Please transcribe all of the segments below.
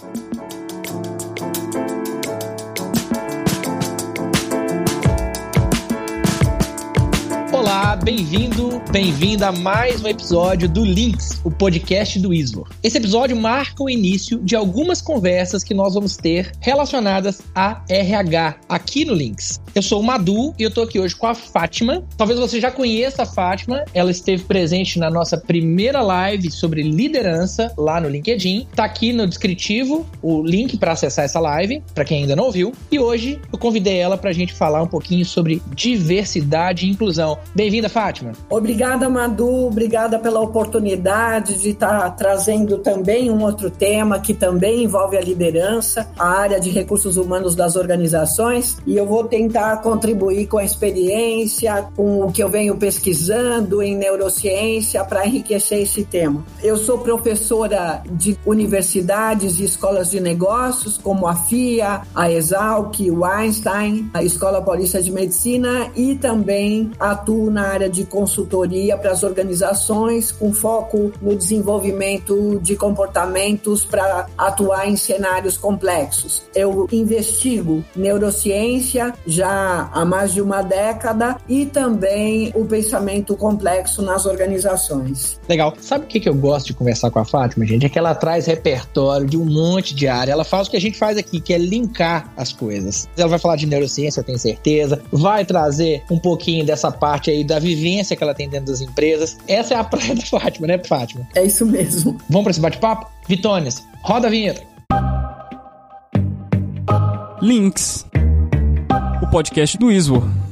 you bem-vindo, bem-vinda a mais um episódio do Links, o podcast do Isvor. Esse episódio marca o início de algumas conversas que nós vamos ter relacionadas a RH aqui no Links. Eu sou o Madu e eu tô aqui hoje com a Fátima. Talvez você já conheça a Fátima, ela esteve presente na nossa primeira live sobre liderança lá no LinkedIn. Tá aqui no descritivo o link para acessar essa live, para quem ainda não ouviu. E hoje eu convidei ela para a gente falar um pouquinho sobre diversidade e inclusão. Bem-vinda, Fátima. Obrigada, Madu. Obrigada pela oportunidade de estar tá trazendo também um outro tema que também envolve a liderança, a área de recursos humanos das organizações. E eu vou tentar contribuir com a experiência, com o que eu venho pesquisando em neurociência para enriquecer esse tema. Eu sou professora de universidades e escolas de negócios, como a FIA, a Exalc, o Einstein, a Escola Paulista de Medicina e também atuo na área de consultoria para as organizações, com foco no desenvolvimento de comportamentos para atuar em cenários complexos. Eu investigo neurociência já há mais de uma década e também o pensamento complexo nas organizações. Legal. Sabe o que, eu gosto de conversar com a Fátima, gente? É que ela traz repertório de um monte de área. Ela faz o que a gente faz aqui, que é linkar as coisas. Ela vai falar de neurociência, eu tenho certeza. Vai trazer um pouquinho dessa parte aí da vivência que ela tem dentro das empresas. Essa é a praia da Fátima, né, Fátima? É isso mesmo. Vamos para esse bate-papo? Vitones, roda a vinheta. Links, o podcast do Isvo.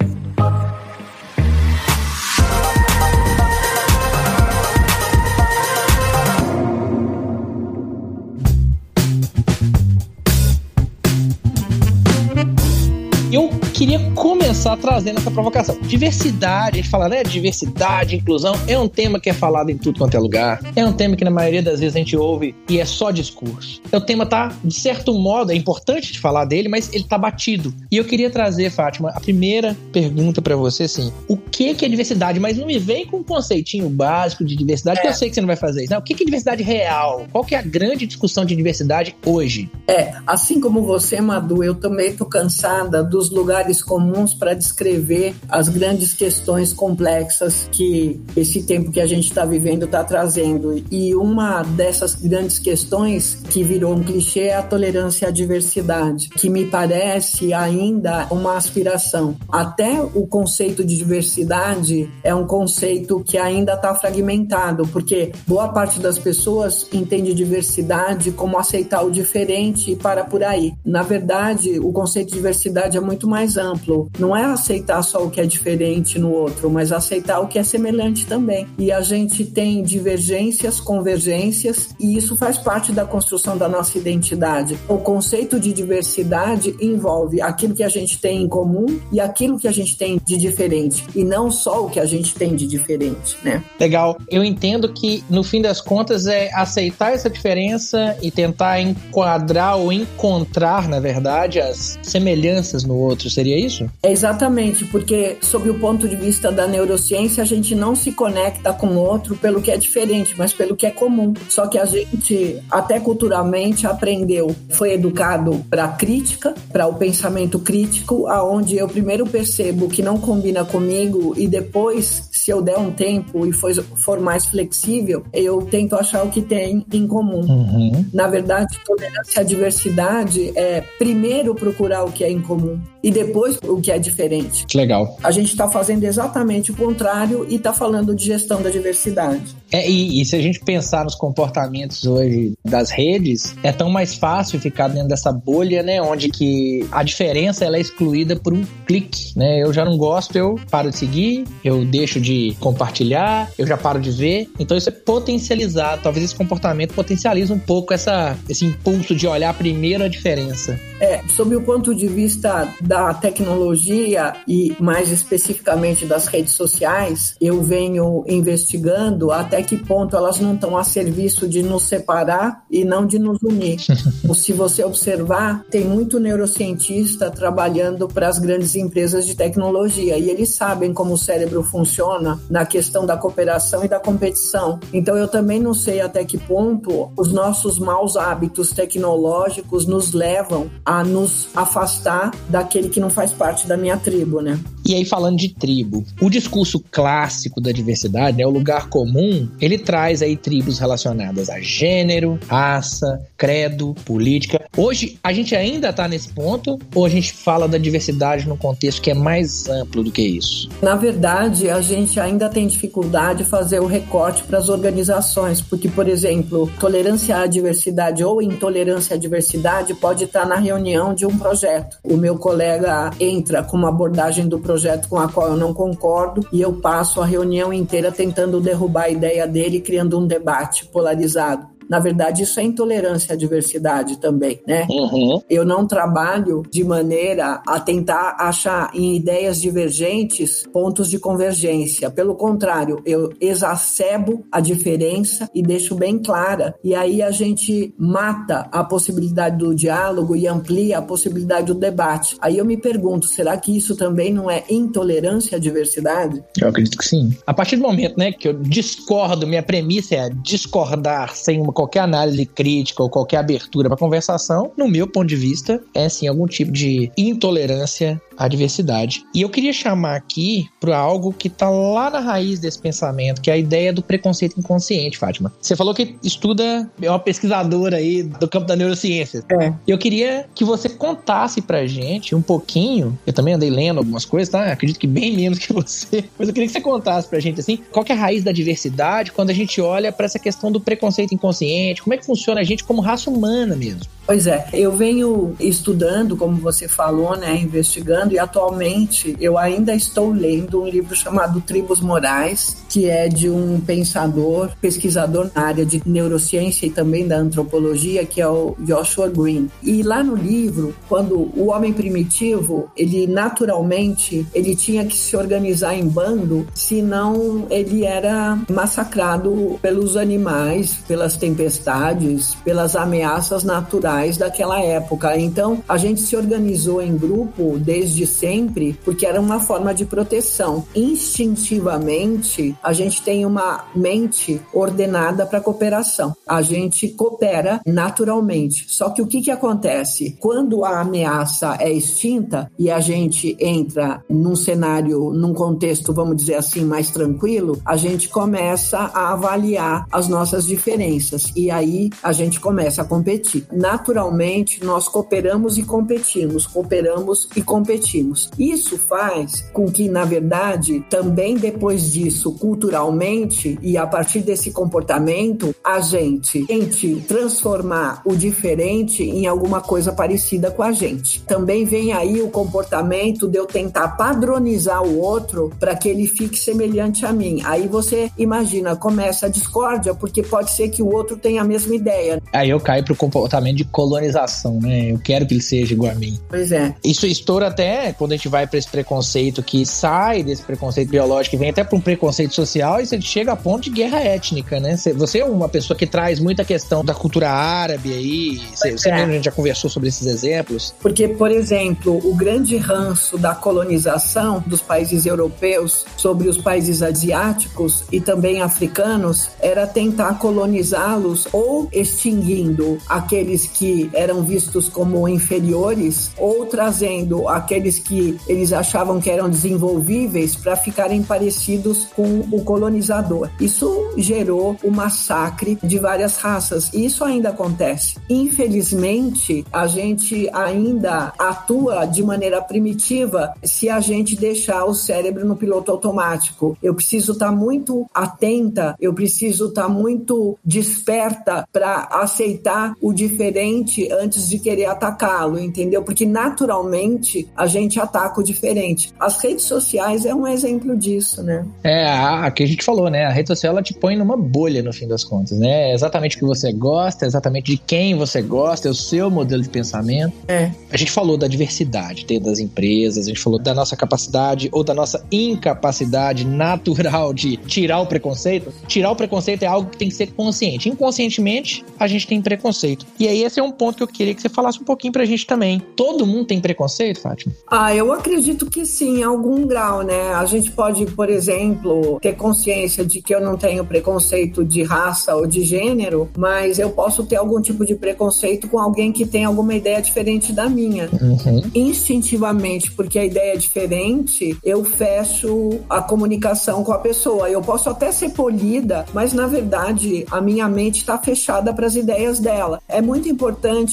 Queria começar trazendo essa provocação. Diversidade, a gente fala, né? Diversidade, inclusão, é um tema que é falado em tudo quanto é lugar. É um tema que na maioria das vezes a gente ouve e é só discurso. O tema tá, de certo modo, é importante de falar dele, mas ele tá batido. E eu queria trazer, Fátima, a primeira pergunta para você, assim, o que que é diversidade? Mas não me vem com um conceitinho básico de diversidade, é. que eu sei que você não vai fazer isso. Não, o que que é diversidade real? Qual que é a grande discussão de diversidade hoje? É, assim como você, Madu, eu também tô cansada dos lugares lugares comuns para descrever as grandes questões complexas que esse tempo que a gente está vivendo está trazendo. E uma dessas grandes questões que virou um clichê é a tolerância à diversidade, que me parece ainda uma aspiração. Até o conceito de diversidade é um conceito que ainda está fragmentado, porque boa parte das pessoas entende diversidade como aceitar o diferente e para por aí. Na verdade, o conceito de diversidade é muito mais amplo. Não é aceitar só o que é diferente no outro, mas aceitar o que é semelhante também. E a gente tem divergências, convergências, e isso faz parte da construção da nossa identidade. O conceito de diversidade envolve aquilo que a gente tem em comum e aquilo que a gente tem de diferente, e não só o que a gente tem de diferente, né? Legal. Eu entendo que no fim das contas é aceitar essa diferença e tentar enquadrar ou encontrar, na verdade, as semelhanças no outro. Seria Seria isso? É exatamente, porque sob o ponto de vista da neurociência, a gente não se conecta com o outro pelo que é diferente, mas pelo que é comum. Só que a gente, até culturalmente, aprendeu, foi educado para crítica, para o pensamento crítico, aonde eu primeiro percebo que não combina comigo e depois, se eu der um tempo e for, for mais flexível, eu tento achar o que tem em comum. Uhum. Na verdade, tolerância à diversidade é primeiro procurar o que é em comum e depois o que é diferente. Legal. A gente está fazendo exatamente o contrário e está falando de gestão da diversidade. É, e, e, se a gente pensar nos comportamentos hoje das redes, é tão mais fácil ficar dentro dessa bolha, né? Onde que a diferença ela é excluída por um clique, né? Eu já não gosto, eu paro de seguir, eu deixo de compartilhar, eu já paro de ver. Então isso é potencializado. Talvez esse comportamento potencialize um pouco essa, esse impulso de olhar primeiro a diferença. É, sob o ponto de vista da tecnologia e mais especificamente das redes sociais, eu venho investigando até que ponto elas não estão a serviço de nos separar e não de nos unir. Se você observar, tem muito neurocientista trabalhando para as grandes empresas de tecnologia e eles sabem como o cérebro funciona na questão da cooperação e da competição. Então eu também não sei até que ponto os nossos maus hábitos tecnológicos nos levam a nos afastar daquele que não faz parte da minha tribo, né? E aí, falando de tribo, o discurso clássico da diversidade, né, o lugar comum, ele traz aí tribos relacionadas a gênero, raça, credo, política. Hoje, a gente ainda está nesse ponto ou a gente fala da diversidade num contexto que é mais amplo do que isso? Na verdade, a gente ainda tem dificuldade de fazer o recorte para as organizações, porque, por exemplo, tolerância à diversidade ou intolerância à diversidade pode estar na reunião de um projeto. O meu colega entra com uma abordagem do projeto projeto com a qual eu não concordo e eu passo a reunião inteira tentando derrubar a ideia dele, criando um debate polarizado. Na verdade, isso é intolerância à diversidade também, né? Uhum. Eu não trabalho de maneira a tentar achar em ideias divergentes pontos de convergência. Pelo contrário, eu exacerbo a diferença e deixo bem clara. E aí a gente mata a possibilidade do diálogo e amplia a possibilidade do debate. Aí eu me pergunto, será que isso também não é intolerância à diversidade? Eu acredito que sim. A partir do momento, né, que eu discordo, minha premissa é discordar sem uma qualquer análise crítica ou qualquer abertura para conversação, no meu ponto de vista, é sim algum tipo de intolerância à diversidade. E eu queria chamar aqui para algo que está lá na raiz desse pensamento, que é a ideia do preconceito inconsciente, Fátima. Você falou que estuda, é uma pesquisadora aí do campo da neurociência. É. Eu queria que você contasse pra gente um pouquinho, eu também andei lendo algumas coisas, tá? Acredito que bem menos que você, mas eu queria que você contasse pra gente assim, qual é a raiz da diversidade quando a gente olha para essa questão do preconceito inconsciente, como é que funciona a gente como raça humana mesmo. Pois é, eu venho estudando, como você falou, né, investigando e atualmente eu ainda estou lendo um livro chamado Tribos Morais, que é de um pensador, pesquisador na área de neurociência e também da antropologia, que é o Joshua Green. E lá no livro, quando o homem primitivo, ele naturalmente, ele tinha que se organizar em bando, senão ele era massacrado pelos animais, pelas tempestades, pelas ameaças naturais daquela época. Então, a gente se organizou em grupo desde sempre porque era uma forma de proteção. Instintivamente, a gente tem uma mente ordenada para cooperação. A gente coopera naturalmente. Só que o que, que acontece? Quando a ameaça é extinta e a gente entra num cenário, num contexto, vamos dizer assim, mais tranquilo, a gente começa a avaliar as nossas diferenças e aí a gente começa a competir. Naturalmente, naturalmente nós cooperamos e competimos, cooperamos e competimos. Isso faz com que, na verdade, também depois disso, culturalmente e a partir desse comportamento, a gente tente transformar o diferente em alguma coisa parecida com a gente. Também vem aí o comportamento de eu tentar padronizar o outro para que ele fique semelhante a mim. Aí você imagina, começa a discórdia, porque pode ser que o outro tenha a mesma ideia. Aí eu caio pro comportamento de colonização, né? Eu quero que ele seja igual a mim. Pois é. Isso estoura até quando a gente vai para esse preconceito que sai desse preconceito biológico e vem até para um preconceito social e você chega a ponto de guerra étnica, né? Você é uma pessoa que traz muita questão da cultura árabe aí. Você, você é. a gente já conversou sobre esses exemplos. Porque, por exemplo, o grande ranço da colonização dos países europeus sobre os países asiáticos e também africanos era tentar colonizá-los ou extinguindo aqueles que que eram vistos como inferiores ou trazendo aqueles que eles achavam que eram desenvolvíveis para ficarem parecidos com o colonizador. Isso gerou o massacre de várias raças e isso ainda acontece. Infelizmente, a gente ainda atua de maneira primitiva se a gente deixar o cérebro no piloto automático. Eu preciso estar tá muito atenta, eu preciso estar tá muito desperta para aceitar o diferente diferente antes de querer atacá-lo, entendeu? Porque naturalmente a gente ataca o diferente. As redes sociais é um exemplo disso, né? É, a, que a gente falou, né? A rede social ela te põe numa bolha no fim das contas, né? É exatamente o que você gosta, é exatamente de quem você gosta, é o seu modelo de pensamento. É. A gente falou da diversidade dentro das empresas, a gente falou da nossa capacidade ou da nossa incapacidade natural de tirar o preconceito. Tirar o preconceito é algo que tem que ser consciente. Inconscientemente, a gente tem preconceito. E aí esse é um ponto que eu queria que você falasse um pouquinho pra gente também. Todo mundo tem preconceito, Fátima? Ah, eu acredito que sim, em algum grau, né? A gente pode, por exemplo, ter consciência de que eu não tenho preconceito de raça ou de gênero, mas eu posso ter algum tipo de preconceito com alguém que tem alguma ideia diferente da minha. Uhum. Instintivamente, porque a ideia é diferente, eu fecho a comunicação com a pessoa. Eu posso até ser polida, mas na verdade a minha mente está fechada para as ideias dela. É muito importante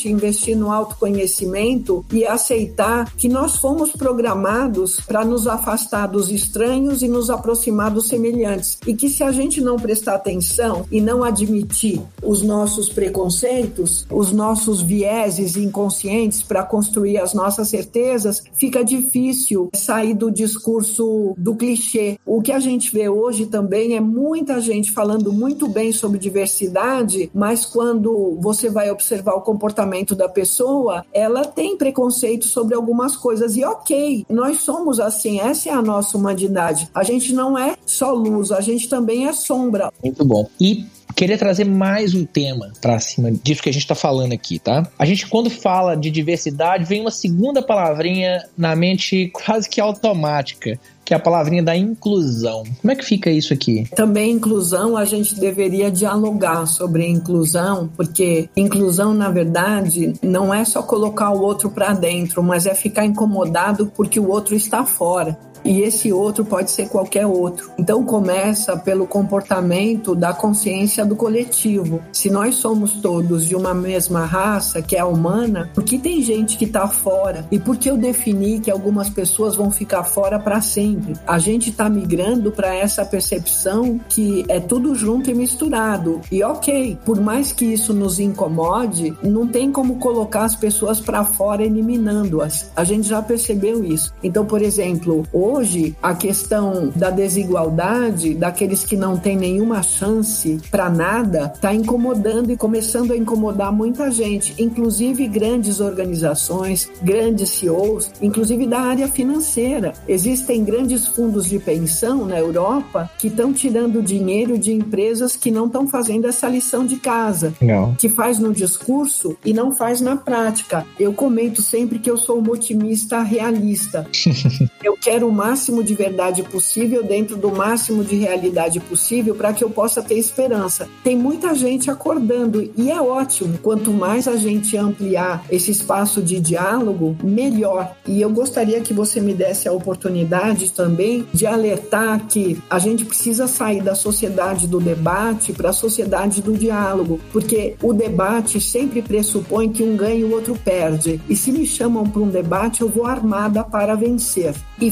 investir no autoconhecimento e aceitar que nós fomos programados para nos afastar dos estranhos e nos aproximar dos semelhantes. E que se a gente não prestar atenção e não admitir os nossos preconceitos, os nossos vieses inconscientes para construir as nossas certezas, fica difícil sair do discurso do clichê. O que a gente vê hoje também é muita gente falando muito bem sobre diversidade, mas quando você vai observar o comportamento da pessoa, ela tem preconceito sobre algumas coisas. E ok, nós somos assim, essa é a nossa humanidade. A gente não é só luz, a gente também é sombra. Muito bom. E queria trazer mais um tema para cima disso que a gente está falando aqui, tá? A gente, quando fala de diversidade, vem uma segunda palavrinha na mente quase que automática, que é a palavrinha da inclusão. Como é que fica isso aqui? Também inclusão, a gente deveria dialogar sobre inclusão, porque inclusão, na verdade, não é só colocar o outro para dentro, mas é ficar incomodado porque o outro está fora e esse outro pode ser qualquer outro. Então começa pelo comportamento da consciência do coletivo. Se nós somos todos de uma mesma raça, que é a humana, por que tem gente que está fora? E por que eu defini que algumas pessoas vão ficar fora para sempre? A gente está migrando para essa percepção que é tudo junto e misturado. E ok, por mais que isso nos incomode, não tem como colocar as pessoas para fora eliminando-as. A gente já percebeu isso. Então, por exemplo, hoje a questão da desigualdade, daqueles que não têm nenhuma chance para nada, está incomodando e começando a incomodar muita gente, inclusive grandes organizações, grandes CEOs, inclusive da área financeira. Existem grandes fundos de pensão na Europa que estão tirando dinheiro de empresas que não estão fazendo essa lição de casa, não. que faz no discurso e não faz na prática. Eu comento sempre que eu sou um otimista realista. eu quero uma máximo de verdade possível dentro do máximo de realidade possível para que eu possa ter esperança. Tem muita gente acordando e é ótimo. Quanto mais a gente ampliar esse espaço de diálogo, melhor. E eu gostaria que você me desse a oportunidade também de alertar que a gente precisa sair da sociedade do debate para a sociedade do diálogo, porque o debate sempre pressupõe que um ganha e o outro perde. E se me chamam para um debate, eu vou armada para vencer e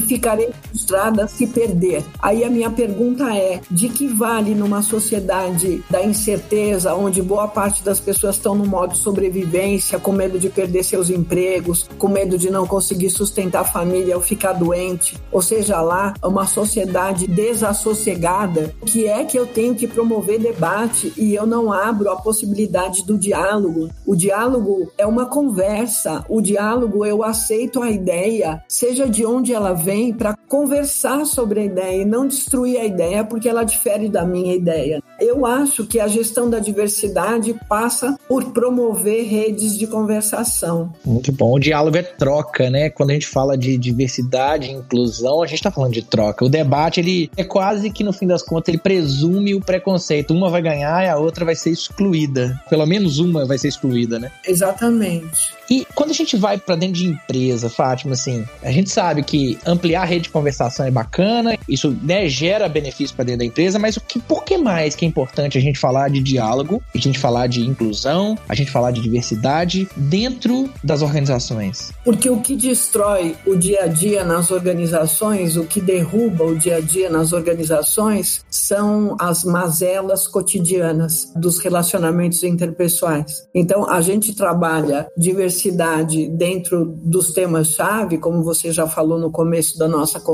frustrada se perder. Aí a minha pergunta é: de que vale numa sociedade da incerteza, onde boa parte das pessoas estão no modo sobrevivência, com medo de perder seus empregos, com medo de não conseguir sustentar a família ou ficar doente, ou seja lá, uma sociedade desassossegada, que é que eu tenho que promover debate e eu não abro a possibilidade do diálogo? O diálogo é uma conversa, o diálogo eu aceito a ideia, seja de onde ela vem, para назад conversar sobre a ideia e não destruir a ideia porque ela difere da minha ideia. Eu acho que a gestão da diversidade passa por promover redes de conversação. Muito bom. O diálogo é troca, né? Quando a gente fala de diversidade e inclusão, a gente está falando de troca. O debate, ele é quase que no fim das contas, ele presume o preconceito. Uma vai ganhar e a outra vai ser excluída. Pelo menos uma vai ser excluída, né? Exatamente. E quando a gente vai para dentro de empresa, Fátima, assim, a gente sabe que ampliar a rede de conversação é bacana, isso né, gera benefício para dentro da empresa, mas o que, por que mais que é importante a gente falar de diálogo, a gente falar de inclusão, a gente falar de diversidade dentro das organizações? Porque o que destrói o dia a dia nas organizações, o que derruba o dia a dia nas organizações, são as mazelas cotidianas dos relacionamentos interpessoais. Então, a gente trabalha diversidade dentro dos temas-chave, como você já falou no começo da nossa conversa,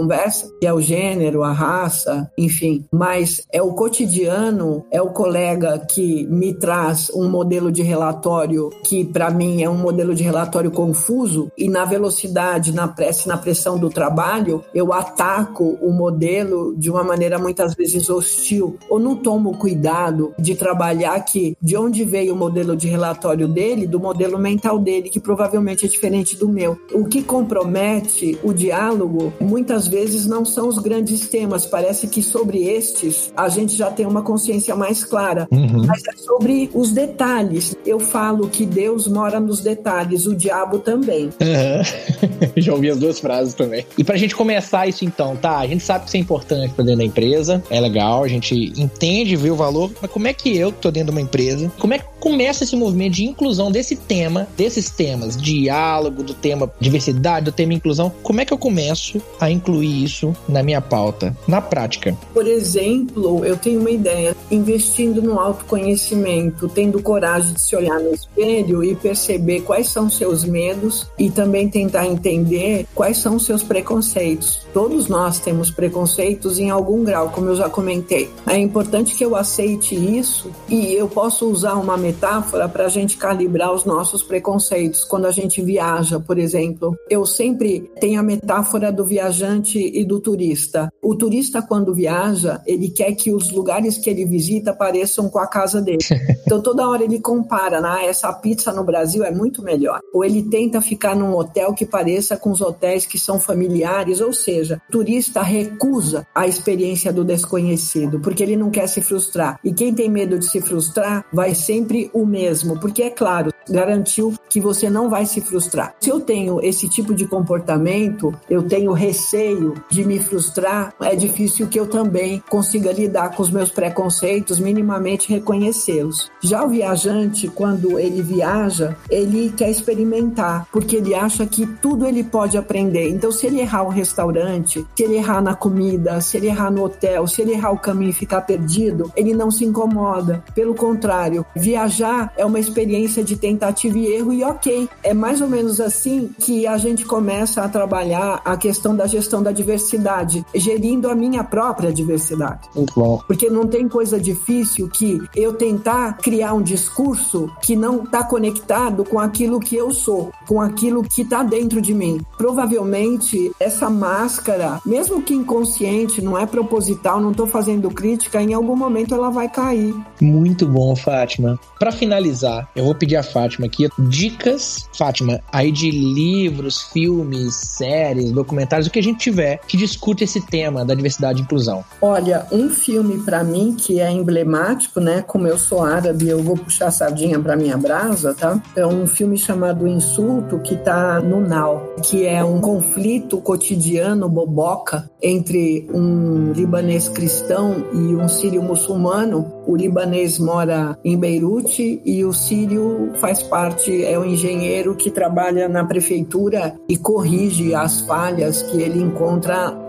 que é o gênero, a raça, enfim, mas é o cotidiano, é o colega que me traz um modelo de relatório que, para mim, é um modelo de relatório confuso e na velocidade, na pressa, na pressão do trabalho, eu ataco o modelo de uma maneira muitas vezes hostil ou não tomo cuidado de trabalhar que de onde veio o modelo de relatório dele, do modelo mental dele, que provavelmente é diferente do meu. O que compromete o diálogo muitas vezes não são os grandes temas, parece que sobre estes a gente já tem uma consciência mais clara, uhum. mas é sobre os detalhes. Eu falo que Deus mora nos detalhes, o diabo também. Uhum. já ouvi as duas frases também. E pra gente começar isso então, tá? A gente sabe que isso é importante pra dentro da empresa, é legal, a gente entende, vê o valor, mas como é que eu, que tô dentro de uma empresa, como é que começa esse movimento de inclusão desse tema, desses temas, diálogo, do tema diversidade, do tema inclusão, como é que eu começo a incluir isso na minha pauta, na prática? Por exemplo, eu tenho uma ideia, investindo no autoconhecimento, tendo coragem de se olhar no espelho e perceber quais são seus medos e também tentar entender quais são seus preconceitos. Todos nós temos preconceitos em algum grau, como eu já comentei. É importante que eu aceite isso e eu posso usar uma metáfora para a gente calibrar os nossos preconceitos. Quando a gente viaja, por exemplo, eu sempre tenho a metáfora do viajante e do turista. O turista, quando viaja, ele quer que os lugares que ele visita pareçam com a casa dele. Então, toda hora ele compara, né? essa pizza no Brasil é muito melhor. Ou ele tenta ficar num hotel que pareça com os hotéis que são familiares, ou seja, o turista recusa a experiência do desconhecido, porque ele não quer se frustrar. E quem tem medo de se frustrar vai sempre o mesmo, porque é claro, garantiu que você não vai se frustrar. Se eu tenho esse tipo de comportamento, eu tenho receio de me frustrar, é difícil que eu também consiga lidar com os meus preconceitos, minimamente reconhecê-los. Já o viajante, quando ele viaja, ele quer experimentar, porque ele acha que tudo ele pode aprender. Então, se ele errar o restaurante, se ele errar na comida, se ele errar no hotel, se ele errar o caminho e ficar perdido, ele não se incomoda. Pelo contrário, viajar é uma experiência de tentativa e erro e ok. É mais ou menos assim que a gente começa a trabalhar a questão da gestão da diversidade, gerindo a minha própria diversidade. Muito bom. Porque não tem coisa difícil que eu tentar criar um discurso que não está conectado com aquilo que eu sou, com aquilo que está dentro de mim. Provavelmente essa máscara, mesmo que inconsciente, não é proposital, não estou fazendo crítica, em algum momento ela vai cair. Muito bom, Fátima. Para finalizar, eu vou pedir a Fátima aqui dicas, Fátima, aí de livros, filmes, séries, documentários, o que a gente tiver que discute esse tema da diversidade e inclusão. Olha, um filme para mim que é emblemático, né? Como eu sou árabe, eu vou puxar a sardinha para minha brasa, tá? É um filme chamado Insulto que tá no Now, que é um conflito cotidiano boboca entre um libanês cristão e um sírio muçulmano. O libanês mora em Beirute e o sírio faz parte, é o engenheiro que trabalha na prefeitura e corrige as falhas que ele encontra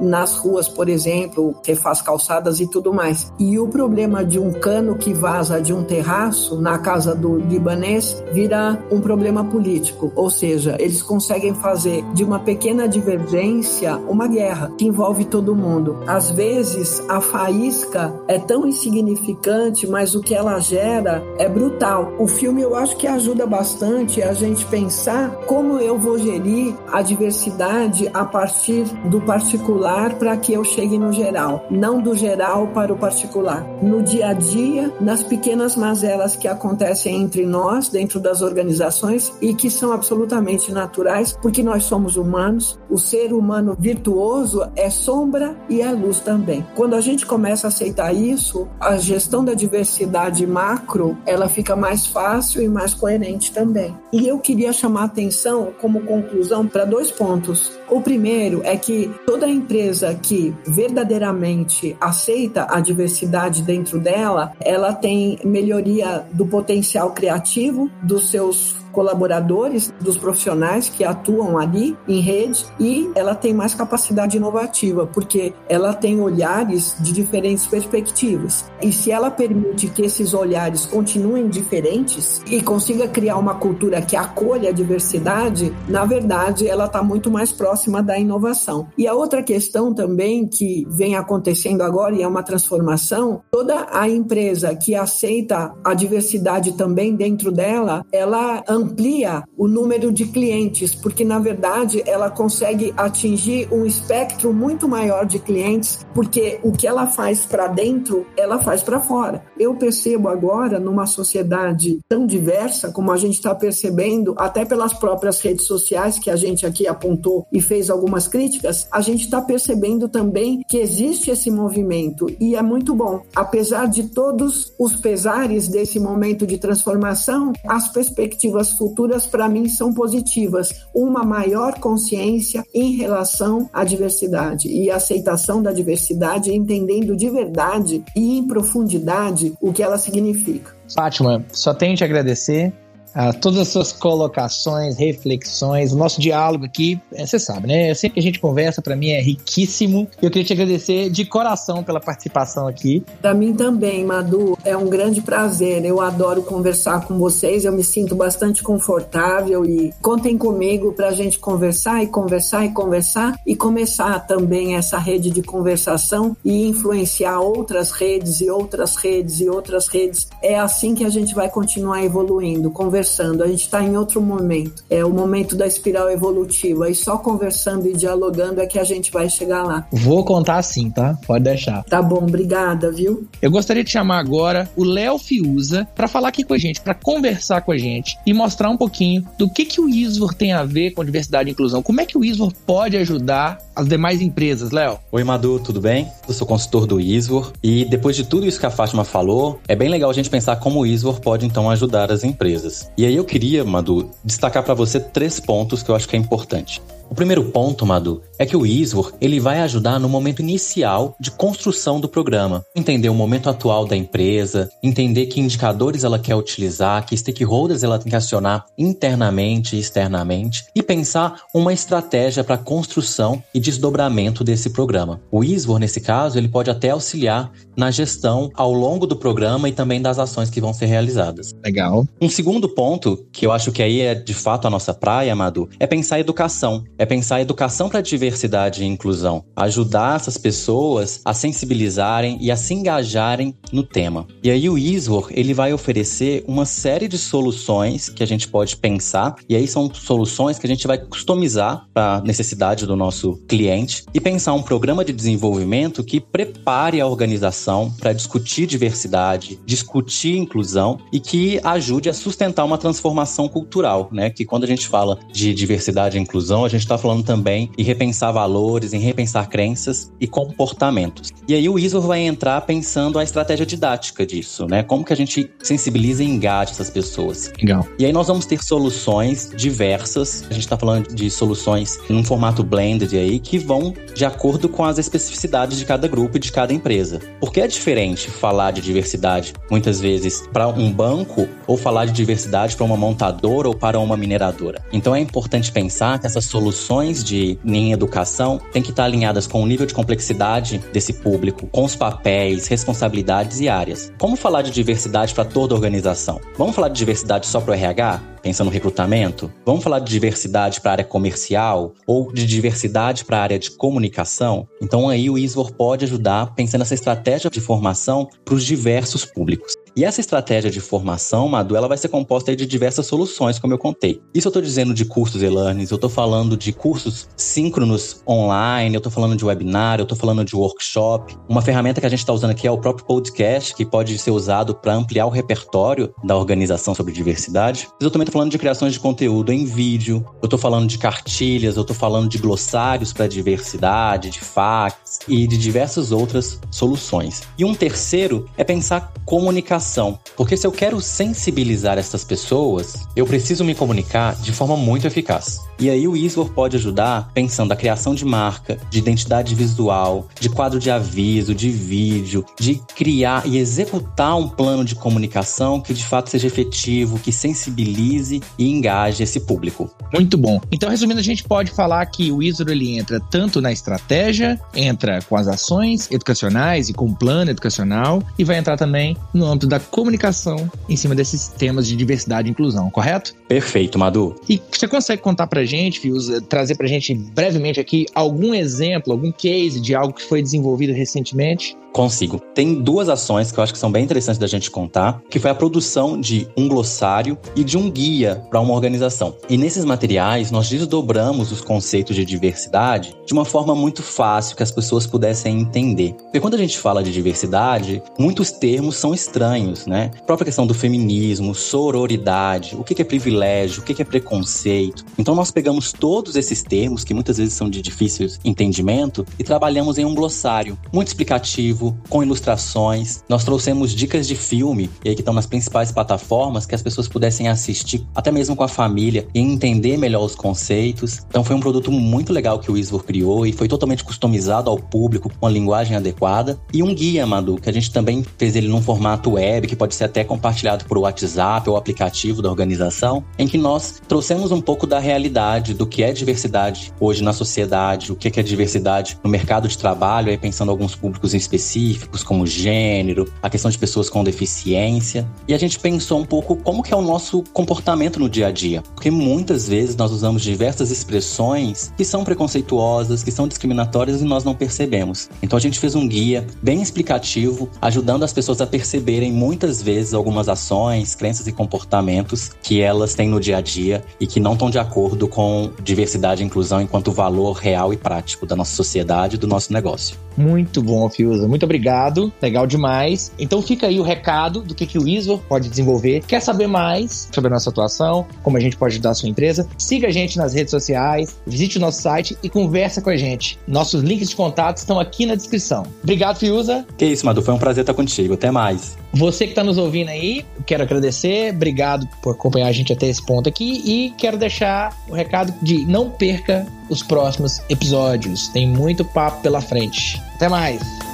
nas ruas, por exemplo, que faz calçadas e tudo mais. E o problema de um cano que vaza de um terraço na casa do libanês vira um problema político, ou seja, eles conseguem fazer de uma pequena divergência uma guerra que envolve todo mundo. Às vezes a faísca é tão insignificante, mas o que ela gera é brutal. O filme eu acho que ajuda bastante a gente pensar como eu vou gerir a diversidade a partir do particular para que eu chegue no geral, não do geral para o particular. No dia a dia, nas pequenas mazelas que acontecem entre nós, dentro das organizações e que são absolutamente naturais, porque nós somos humanos. O ser humano virtuoso é sombra e é luz também. Quando a gente começa a aceitar isso, a gestão da diversidade macro, ela fica mais fácil e mais coerente também. E eu queria chamar atenção como conclusão para dois pontos. O primeiro é que toda empresa que verdadeiramente aceita a diversidade dentro dela, ela tem melhoria do potencial criativo dos seus colaboradores, dos profissionais que atuam ali em rede e ela tem mais capacidade inovativa, porque ela tem olhares de diferentes perspectivas. E se ela permite que esses olhares continuem diferentes e consiga criar uma cultura que acolha a diversidade, na verdade, ela está muito mais próxima da inovação. E a outra questão também que vem acontecendo agora e é uma transformação, toda a empresa que aceita a diversidade também dentro dela, ela amplia o número de clientes, porque na verdade ela consegue atingir um espectro muito maior de clientes, porque o que ela faz para dentro, ela faz para fora. Eu percebo agora numa sociedade tão diversa como a gente está percebendo, até pelas próprias redes sociais que a gente aqui apontou e fez algumas críticas, a gente está percebendo também que existe esse movimento e é muito bom. Apesar de todos os pesares desse momento de transformação, as perspectivas futuras, para mim, são positivas. Uma maior consciência em relação à diversidade e aceitação da diversidade, entendendo de verdade e em profundidade o que ela significa. Fátima, só tenho te agradecer a todas as suas colocações, reflexões, o nosso diálogo aqui, é, você sabe, né? Sempre que a gente conversa, para mim é riquíssimo. Eu queria te agradecer de coração pela participação aqui. Para mim também, Madu, é um grande prazer. Eu adoro conversar com vocês, eu me sinto bastante confortável e contem comigo para a gente conversar e conversar e conversar e começar também essa rede de conversação e influenciar outras redes e outras redes e outras redes. É assim que a gente vai continuar evoluindo, conversando, a gente está em outro momento. É o momento da espiral evolutiva. E só conversando e dialogando é que a gente vai chegar lá. Vou contar sim, tá? Pode deixar. Tá bom, obrigada, viu? Eu gostaria de chamar agora o Léo Fiuza para falar aqui com a gente, para conversar com a gente e mostrar um pouquinho do que, que o ISVOR tem a ver com diversidade e inclusão. Como é que o ISVOR pode ajudar as demais empresas, Léo? Oi, Madu, tudo bem? Eu sou consultor do ISVOR e depois de tudo isso que a Fátima falou, é bem legal a gente pensar como o ISVOR pode então ajudar as empresas. E aí eu queria, Madu, destacar para você três pontos que eu acho que é importante. O primeiro ponto, Madu, é que o ISVOR ele vai ajudar no momento inicial de construção do programa. Entender o momento atual da empresa, entender que indicadores ela quer utilizar, que stakeholders ela tem que acionar internamente e externamente e pensar uma estratégia para construção e desdobramento desse programa. O ISVOR, nesse caso, ele pode até auxiliar na gestão ao longo do programa e também das ações que vão ser realizadas. Legal. Um segundo ponto, que eu acho que aí é de fato a nossa praia, Madu, é pensar a educação é pensar educação para diversidade e inclusão, ajudar essas pessoas a sensibilizarem e a se engajarem no tema. E aí o ISWOR, ele vai oferecer uma série de soluções que a gente pode pensar, e aí são soluções que a gente vai customizar para a necessidade do nosso cliente e pensar um programa de desenvolvimento que prepare a organização para discutir diversidade, discutir inclusão e que ajude a sustentar uma transformação cultural, né? Que quando a gente fala de diversidade e inclusão, a gente está falando também em repensar valores, em repensar crenças e comportamentos. E aí o ISO vai entrar pensando a estratégia didática disso, né? Como que a gente sensibiliza e engaja essas pessoas. Legal. E aí nós vamos ter soluções diversas. A gente está falando de soluções num formato blended aí que vão de acordo com as especificidades de cada grupo e de cada empresa. Porque é diferente falar de diversidade muitas vezes para um banco ou falar de diversidade para uma montadora ou para uma mineradora. Então é importante pensar que essas soluções soluções de em educação têm que estar alinhadas com o nível de complexidade desse público, com os papéis, responsabilidades e áreas. Como falar de diversidade para toda organização? Vamos falar de diversidade só para o RH? Pensando no recrutamento? Vamos falar de diversidade para a área comercial ou de diversidade para a área de comunicação? Então aí o ISVOR pode ajudar pensando nessa estratégia de formação para os diversos públicos. E essa estratégia de formação, Madu, ela vai ser composta de diversas soluções, como eu contei. Isso eu estou dizendo de cursos e-learnings, eu estou falando de cursos síncronos online, eu estou falando de webinar, eu estou falando de workshop. Uma ferramenta que a gente está usando aqui é o próprio podcast, que pode ser usado para ampliar o repertório da organização sobre diversidade. Mas eu também estou falando de criações de conteúdo em vídeo, eu estou falando de cartilhas, eu estou falando de glossários para diversidade, de fax e de diversas outras soluções. E um terceiro é pensar comunicação comunicação. Porque se eu quero sensibilizar essas pessoas, eu preciso me comunicar de forma muito eficaz. E aí o Isvor pode ajudar pensando a criação de marca, de identidade visual, de quadro de aviso, de vídeo, de criar e executar um plano de comunicação que de fato seja efetivo, que sensibilize e engaje esse público. Muito bom. Então, resumindo, a gente pode falar que o Isvor ele entra tanto na estratégia, entra com as ações educacionais e com o plano educacional e vai entrar também no âmbito da comunicação em cima desses temas de diversidade e inclusão, correto? Perfeito, Madu. E você consegue contar pra gente, Fios, trazer pra gente brevemente aqui algum exemplo, algum case de algo que foi desenvolvido recentemente Consigo. Tem duas ações que eu acho que são bem interessantes da gente contar, que foi a produção de um glossário e de um guia para uma organização. E nesses materiais nós desdobramos os conceitos de diversidade de uma forma muito fácil que as pessoas pudessem entender. Porque quando a gente fala de diversidade, muitos termos são estranhos, né? A própria questão do feminismo, sororidade, o que é privilégio, o que é preconceito. Então nós pegamos todos esses termos que muitas vezes são de difícil entendimento e trabalhamos em um glossário muito explicativo com ilustrações. Nós trouxemos dicas de filme, e aí que estão nas principais plataformas, que as pessoas pudessem assistir, até mesmo com a família, e entender melhor os conceitos. Então foi um produto muito legal que o Isvor criou e foi totalmente customizado ao público, com a linguagem adequada. E um guia, Madu, que a gente também fez ele num formato web, que pode ser até compartilhado por WhatsApp ou aplicativo da organização, em que nós trouxemos um pouco da realidade do que é diversidade hoje na sociedade, o que é diversidade no mercado de trabalho, aí pensando alguns públicos em específico específicos, como gênero, a questão de pessoas com deficiência. E a gente pensou um pouco como que é o nosso comportamento no dia a dia. Porque muitas vezes nós usamos diversas expressões que são preconceituosas, que são discriminatórias e nós não percebemos. Então a gente fez um guia bem explicativo, ajudando as pessoas a perceberem muitas vezes algumas ações, crenças e comportamentos que elas têm no dia a dia e que não estão de acordo com diversidade e inclusão enquanto valor real e prático da nossa sociedade e do nosso negócio. Muito bom, Fiuza. Muito obrigado. Legal demais. Então fica aí o recado do que, que o ISO pode desenvolver. Quer saber mais sobre a nossa atuação, como a gente pode ajudar a sua empresa? Siga a gente nas redes sociais, visite o nosso site e conversa com a gente. Nossos links de contato estão aqui na descrição. Obrigado, Fiuza. Que isso, Madu. Foi um prazer estar contigo. Até mais. Você que está nos ouvindo aí, quero agradecer. Obrigado por acompanhar a gente até esse ponto aqui. E quero deixar o recado de não perca os próximos episódios. Tem muito papo pela frente. Até mais!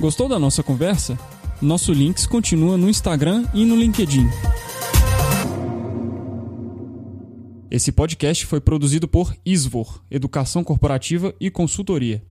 Gostou da nossa conversa? Nosso Links continua no Instagram e no LinkedIn. Esse podcast foi produzido por Isvor, Educação Corporativa e Consultoria.